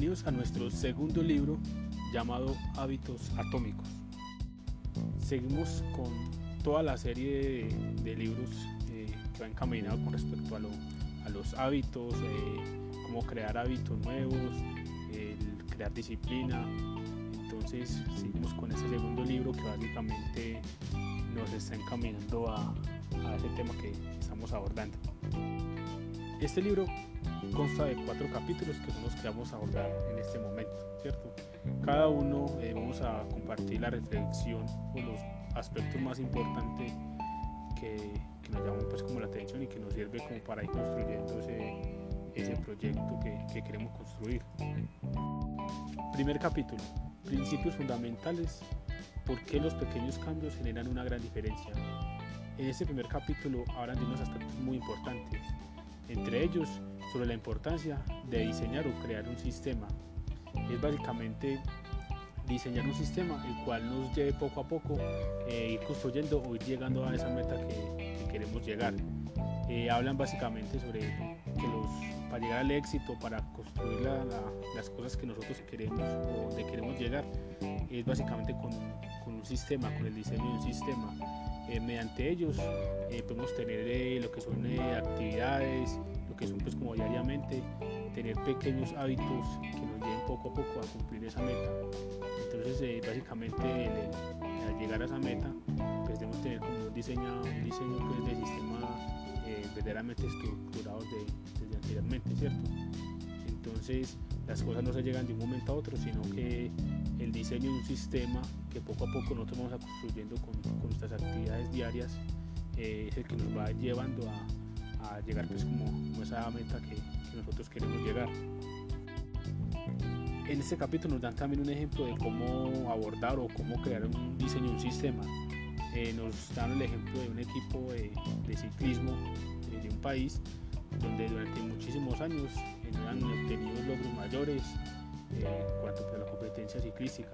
Bienvenidos a nuestro segundo libro llamado Hábitos Atómicos. Seguimos con toda la serie de, libros eh, que va encaminado con respecto a, los hábitos, eh, cómo crear hábitos nuevos, crear disciplina. Entonces seguimos con este segundo libro que básicamente nos está encaminando a, a ese tema que estamos abordando. Este libro consta de cuatro capítulos que son los que vamos a abordar en este momento, ¿cierto? Cada uno eh, vamos a compartir la reflexión o los aspectos más importantes que, nos llaman pues como la atención y que nos sirve como para ir construyendo ese, proyecto que, que queremos construir. Primer capítulo, principios fundamentales, por qué los pequeños cambios generan una gran diferencia. En este primer capítulo hablan de unos aspectos muy importantes, entre ellos sobre la importancia de diseñar o crear un sistema. Es básicamente diseñar un sistema el cual nos lleve poco a poco eh, ir construyendo o ir llegando a esa meta que, queremos llegar. Eh, hablan básicamente sobre que los, para llegar al éxito, para construir las cosas que nosotros queremos o donde queremos llegar, es básicamente con, con un sistema, con el diseño de un sistema. Eh, mediante ellos podemos tener lo que son actividades, que son pues como diariamente, tener pequeños hábitos que nos lleven poco a poco a cumplir esa meta. Entonces eh, básicamente al llegar a esa meta pues debemos tener como un diseño, un diseño pues, de sistema eh, verdaderamente estructurados desde anteriormente, ¿cierto? Entonces las cosas no se llegan de un momento a otro, sino que el diseño de un sistema que poco a poco nosotros vamos a construyendo con, con nuestras actividades diarias eh, es el que nos va llevando a, a llegar pues como, esa meta que, nosotros queremos llegar. En este capítulo nos dan también un ejemplo de cómo abordar o cómo crear un diseño de un sistema. Eh, nos dan el ejemplo de un equipo de, ciclismo de, un país donde durante muchísimos años han obtenido logros mayores eh, en cuanto a la competencia ciclística.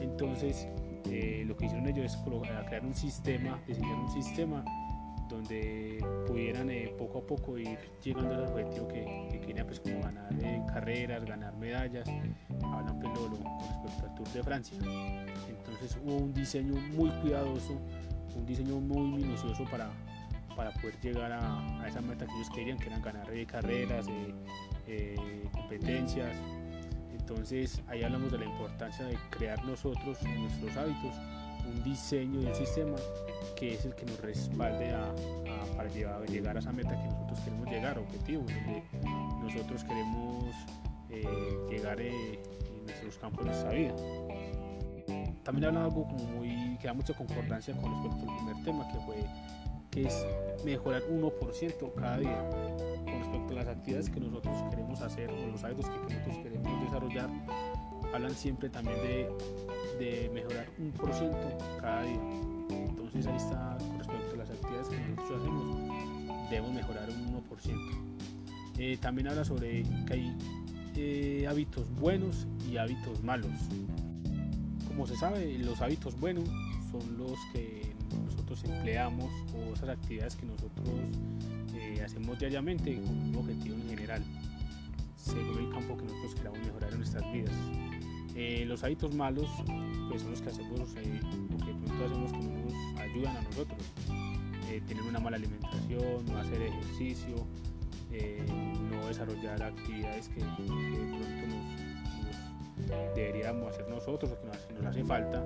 Entonces, eh, lo que hicieron ellos es crear un sistema, diseñar un sistema donde pudieran eh, poco a poco ir llegando al objetivo que, que querían pues como ganar eh, carreras, ganar medallas, hablan pues con respecto al Tour de Francia. Entonces hubo un diseño muy cuidadoso, un diseño muy minucioso para, para poder llegar a, esa meta que ellos querían, que eran ganar eh, carreras, competencias. Entonces ahí hablamos de la importancia de crear nosotros nuestros hábitos un diseño y un sistema que es el que nos respalde a, para llegar a esa meta que nosotros queremos llegar, objetivo, nosotros queremos eh, llegar eh, en nuestros campos de nuestra vida. También habla algo muy, que da mucha concordancia con respecto al primer tema, que fue que es mejorar 1% cada día con respecto a las actividades que nosotros queremos hacer o los hábitos que nosotros queremos desarrollar hablan siempre también de, de mejorar un por ciento cada día. Entonces ahí está con respecto a las actividades que nosotros hacemos, debemos mejorar un 1%. Eh, también habla sobre que hay eh, hábitos buenos y hábitos malos. Como se sabe, los hábitos buenos son los que nosotros empleamos o esas actividades que nosotros eh, hacemos diariamente con un objetivo en general, según el campo que nosotros queramos mejorar en nuestras vidas. Eh, los hábitos malos pues son los que hacemos eh, o que pronto hacemos que no nos ayudan a nosotros. Eh, tener una mala alimentación, no hacer ejercicio, no desarrollar actividades que, de pronto nos, deberíamos hacer nosotros o que nos, hace falta.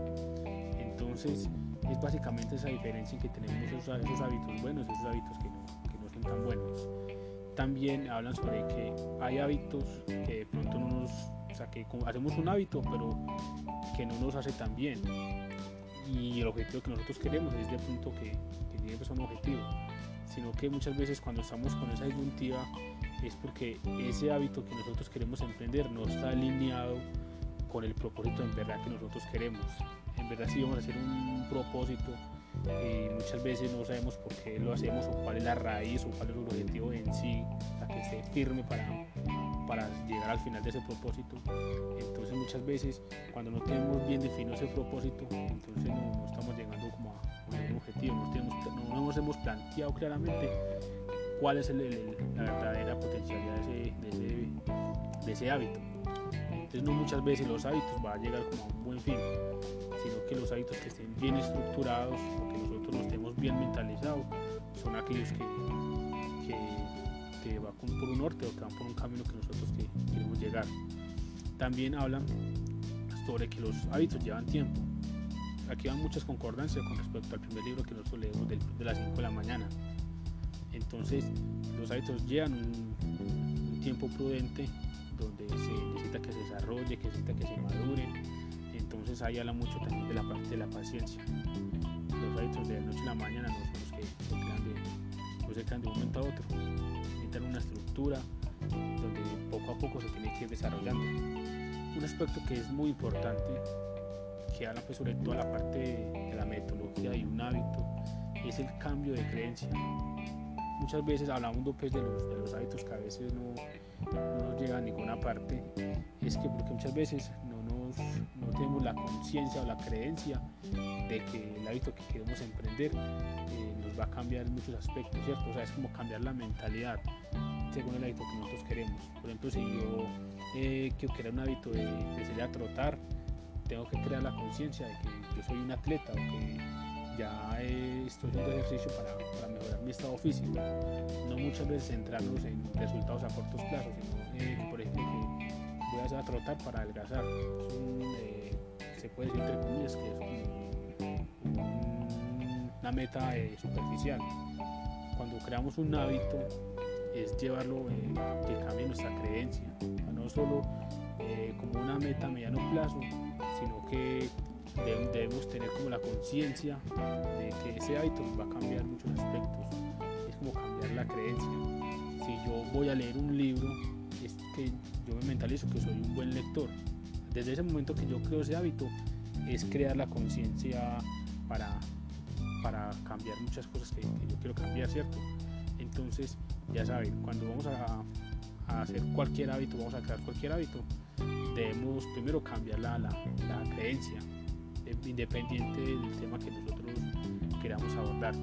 Entonces es básicamente esa diferencia en que tenemos esos, hábitos buenos y esos hábitos que no, son tan buenos. También hablan sobre que hay hábitos que de pronto no nos o sea, que hacemos un hábito, pero que no nos hace tan bien. Y el objetivo que nosotros queremos es de punto que, que tiene que ser un objetivo. Sino que muchas veces cuando estamos con esa disyuntiva es porque ese hábito que nosotros queremos emprender no está alineado con el propósito en verdad que nosotros queremos. Verdad si vamos a hacer un propósito y muchas veces no sabemos por qué lo hacemos o cuál es la raíz o cuál es el objetivo en sí, sea, que esté firme para, para llegar al final de ese propósito. Entonces muchas veces cuando no tenemos bien definido ese propósito, entonces no, estamos llegando como a un objetivo, no, nos hemos planteado claramente cuál es la verdadera potencialidad de ese, de ese hábito. Entonces no muchas veces los hábitos van a llegar como a un buen fin, sino que los hábitos que estén bien estructurados o que nosotros los tenemos bien mentalizados son aquellos que, que, van por un norte o que van por un camino que nosotros queremos llegar. También hablan sobre que los hábitos llevan tiempo. Aquí van muchas concordancias con respecto al primer libro que nosotros leemos de las 5 de la mañana. Entonces, los hábitos llevan un, tiempo prudente que se desarrolle, que necesita que se madure. Entonces ahí habla mucho también de la parte de la paciencia. Los hábitos de la noche a la mañana no son los que se crean de, no se crean de un momento a otro. Necesitan una estructura donde poco a poco se tiene que ir desarrollando. Un aspecto que es muy importante, que habla pues sobre toda la parte de la metodología y un hábito, es el cambio de creencia muchas veces hablamos pues, de, los, hábitos que a veces no, no nos llegan a ninguna parte, es que porque muchas veces no tenemos la conciencia o la creencia de que el hábito que queremos emprender eh, nos va a cambiar en muchos aspectos, ¿cierto? O sea, es como cambiar la mentalidad según el hábito que nosotros queremos. Por ejemplo, si yo eh, quiero crear un hábito de, de salir a trotar, tengo que crear la conciencia de que yo soy un atleta o que ya estoy haciendo ejercicio para, mejorar mi estado físico. No muchas veces centrarnos en resultados a cortos plazos, sino eh, por ejemplo que voy a hacer a trotar para adelgazar. Eh, se puede decir entre comillas que es una meta eh, superficial. Cuando creamos un hábito es llevarlo que cambie nuestra creencia, no solo como una meta a mediano plazo, sino que debemos tener como la conciencia de que ese hábito va a cambiar muchos aspectos. Es como cambiar la creencia. Si yo voy a leer un libro, es que yo me mentalizo que soy un buen lector. Desde ese momento que yo creo ese hábito, es crear la conciencia para, para cambiar muchas cosas que, yo quiero cambiar, ¿cierto? Entonces, ya saben, cuando vamos a, hacer cualquier hábito, vamos a crear cualquier hábito, debemos primero cambiar la, la creencia, independiente del tema que nosotros queramos abordar.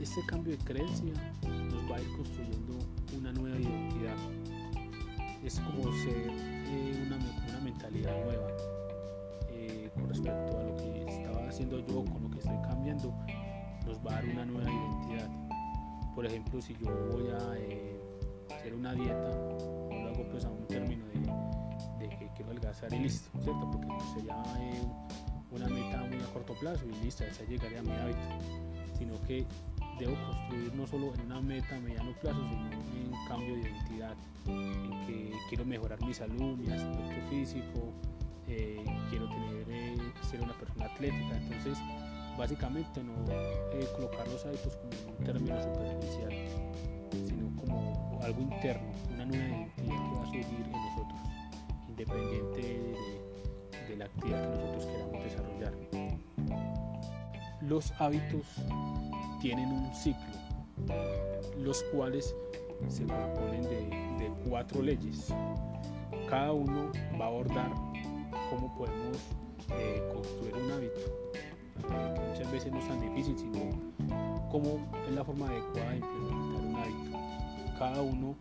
Este cambio de creencia nos va a ir construyendo una nueva identidad. Es como ser eh, una, una, mentalidad nueva eh, con respecto a lo que estaba haciendo yo, con lo que estoy cambiando, nos va a dar una nueva identidad. Por ejemplo, si yo voy a eh, hacer una dieta, lo hago pues a un término quiero adelgazar y listo, ¿cierto? Porque sería eh, una meta muy a corto plazo y listo, esa llegaría a mi hábito, sino que debo construir no solo en una meta a mediano plazo, sino en cambio de identidad, en que quiero mejorar mi salud, mi aspecto físico, eh, quiero tener, eh, ser una persona atlética, entonces básicamente no colocar los hábitos como un término superficial, sino como algo interno, una nueva identidad que va a surgir en nosotros independiente de, la actividad que nosotros queramos desarrollar. Los hábitos tienen un ciclo, los cuales se componen de, cuatro leyes. Cada uno va a abordar cómo podemos eh, construir un hábito, muchas veces no es tan difícil, sino cómo es la forma adecuada de implementar un hábito. Cada uno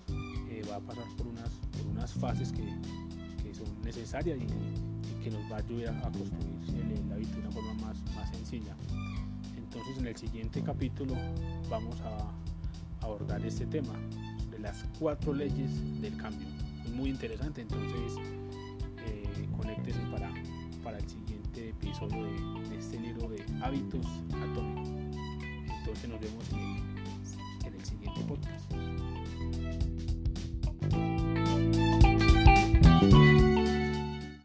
eh, va a pasar por unas, por unas fases que, necesaria y, que nos va a ayudar a construir el, hábito de una forma más, más sencilla. Entonces en el siguiente capítulo vamos a abordar este tema de las cuatro leyes del cambio. Es muy interesante, entonces eh, conéctese para, para el siguiente episodio de, este libro de hábitos atómicos. Entonces nos vemos en el siguiente podcast.